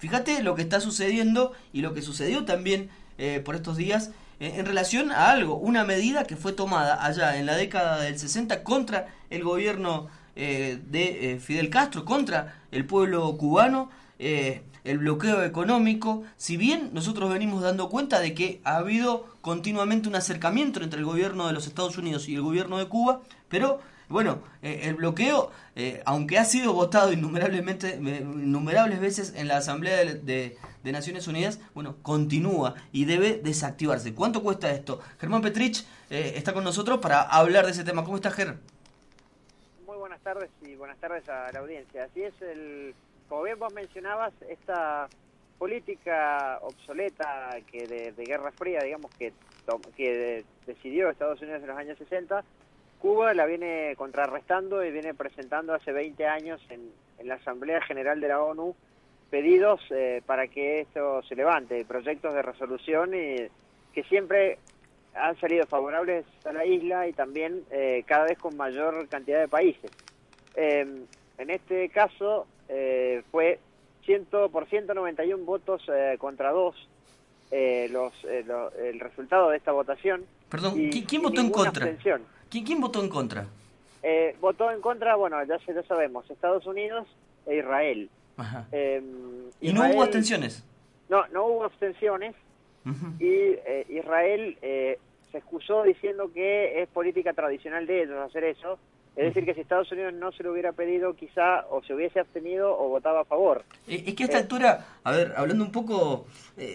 Fíjate lo que está sucediendo y lo que sucedió también eh, por estos días eh, en relación a algo, una medida que fue tomada allá en la década del 60 contra el gobierno eh, de Fidel Castro, contra el pueblo cubano, el bloqueo económico, si bien nosotros venimos dando cuenta de que ha habido continuamente un acercamiento entre el gobierno de los Estados Unidos y el gobierno de Cuba, pero bueno, eh, el bloqueo, eh, aunque ha sido votado innumerablemente, innumerables veces en la Asamblea de, Naciones Unidas, bueno, continúa y debe desactivarse. ¿Cuánto cuesta esto? Germán Petrich eh, está con nosotros para hablar de ese tema. ¿Cómo está, Ger? Muy buenas tardes y buenas tardes a la audiencia. Así es, el, como bien vos mencionabas, esta política obsoleta que de, de Guerra Fría, digamos, que, que decidió Estados Unidos en los años 60, Cuba la viene contrarrestando y viene presentando hace 20 años en, la Asamblea General de la ONU pedidos eh, para que esto se levante, proyectos de resolución y, que siempre han salido favorables a la isla y también eh, cada vez con mayor cantidad de países. Em, en este caso eh, fue 100 por 191 votos contra 2 los, el resultado de esta votación. Perdón, ¿quién votó en contra? ¿Quién, votó en contra? Eh, votó en contra, bueno, ya, ya sabemos, Estados Unidos e Israel. Em, ¿Y no hubo abstenciones? No, no hubo abstenciones. Y eh, Israel eh, se excusó diciendo que es política tradicional de ellos hacer eso. Es decir, que si Estados Unidos no se lo hubiera pedido, quizá o se hubiese abstenido o votaba a favor. Es que a esta altura, a ver, hablando un poco,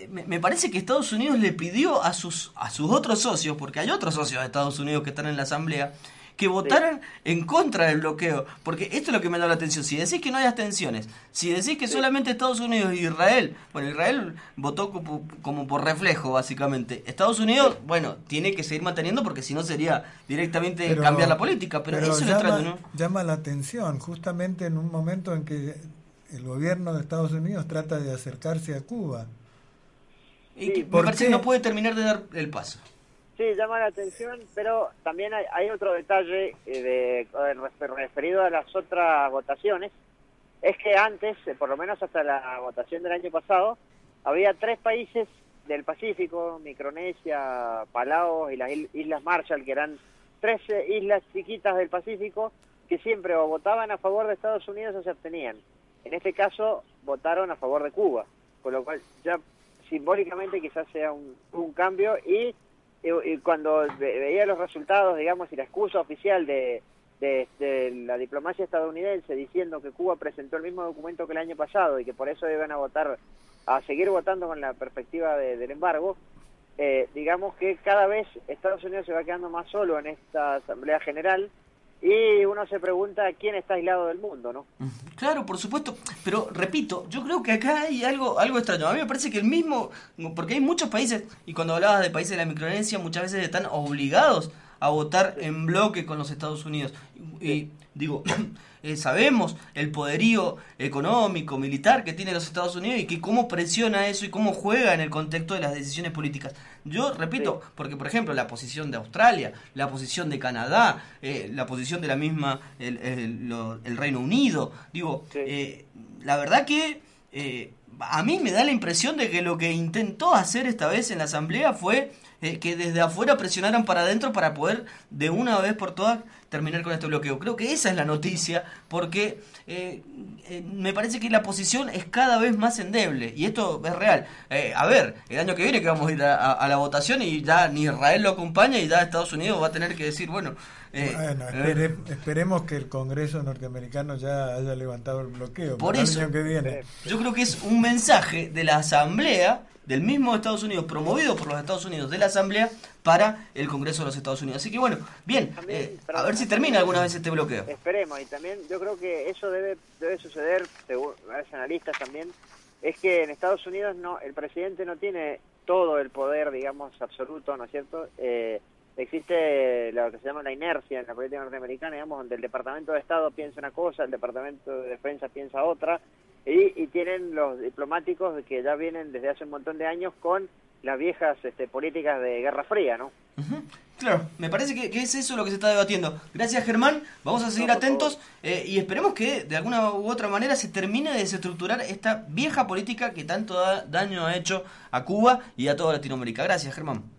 me, me, parece que Estados Unidos le pidió a sus, a sus otros socios, porque hay otros socios de Estados Unidos que están en la Asamblea, que votaran en contra del bloqueo. Porque esto es lo que me da la atención. Si decís que no hay abstenciones, si decís que solamente Estados Unidos e Israel, bueno, Israel votó como, por reflejo, básicamente. Estados Unidos, bueno, tiene que seguir manteniendo porque si no sería directamente cambiar la política. Pero, eso llama, ¿no? llama la atención, justamente en un momento en que el gobierno de Estados Unidos trata de acercarse a Cuba. Y me parece que no puede terminar de dar el paso. Sí, llama la atención, pero también hay, otro detalle eh, de, referido a las otras votaciones, es que antes, eh, por lo menos hasta la votación del año pasado, había tres países del Pacífico, Micronesia, Palau y las Islas Marshall, que eran tres islas chiquitas del Pacífico, que siempre o votaban a favor de Estados Unidos o se abstenían. En este caso, votaron a favor de Cuba, con lo cual ya simbólicamente quizás sea un, cambio y, cuando veía los resultados, digamos, y la excusa oficial de, de, la diplomacia estadounidense diciendo que Cuba presentó el mismo documento que el año pasado y que por eso iban a votar, a seguir votando con la perspectiva del embargo, eh, digamos que cada vez Estados Unidos se va quedando más solo en esta Asamblea General y uno se pregunta quién está aislado del mundo, ¿no? Claro, por supuesto, pero repito, yo creo que acá hay algo algo extraño. A mí me parece que el mismo, porque hay muchos países, y cuando hablabas de países de la Micronesia, muchas veces están obligados a votar en bloque con los Estados Unidos. Y digo, eh, sabemos el poderío económico, militar que tiene los Estados Unidos y que cómo presiona eso y cómo juega en el contexto de las decisiones políticas. Yo repito, porque por ejemplo la posición de Australia, la posición de Canadá, eh, la posición de la misma el, Reino Unido, digo, eh, la verdad que a mí me da la impresión de que lo que intentó hacer esta vez en la Asamblea fue que desde afuera presionaran para adentro para poder de una vez por todas terminar con este bloqueo. Creo que esa es la noticia, porque eh, eh, me parece que la posición es cada vez más endeble, y esto es real. Eh, a ver, el año que viene que vamos a ir a, la votación y ya ni Israel lo acompaña y ya Estados Unidos va a tener que decir, bueno... bueno, esperemos que el Congreso norteamericano ya haya levantado el bloqueo por eso, el año que viene. Yo creo que es un mensaje de la Asamblea del mismo Estados Unidos, promovido por los Estados Unidos de la Asamblea para el Congreso de los Estados Unidos. Así que bueno, bien, eh, a ver si termina alguna vez este bloqueo. Esperemos, y también yo creo que eso debe, debe suceder, según los analistas también, es que en Estados Unidos no el presidente no tiene todo el poder, digamos, absoluto, ¿no es cierto? Eh, existe lo que se llama la inercia en la política norteamericana, digamos, donde el Departamento de Estado piensa una cosa, el Departamento de Defensa piensa otra, y, tienen los diplomáticos que ya vienen desde hace un montón de años con las viejas este, políticas de Guerra Fría, ¿no? Claro, me parece que, es eso lo que se está debatiendo. Gracias Germán, vamos a seguir atentos eh, y esperemos que de alguna u otra manera se termine de desestructurar esta vieja política que tanto daño ha hecho a Cuba y a toda Latinoamérica. Gracias Germán.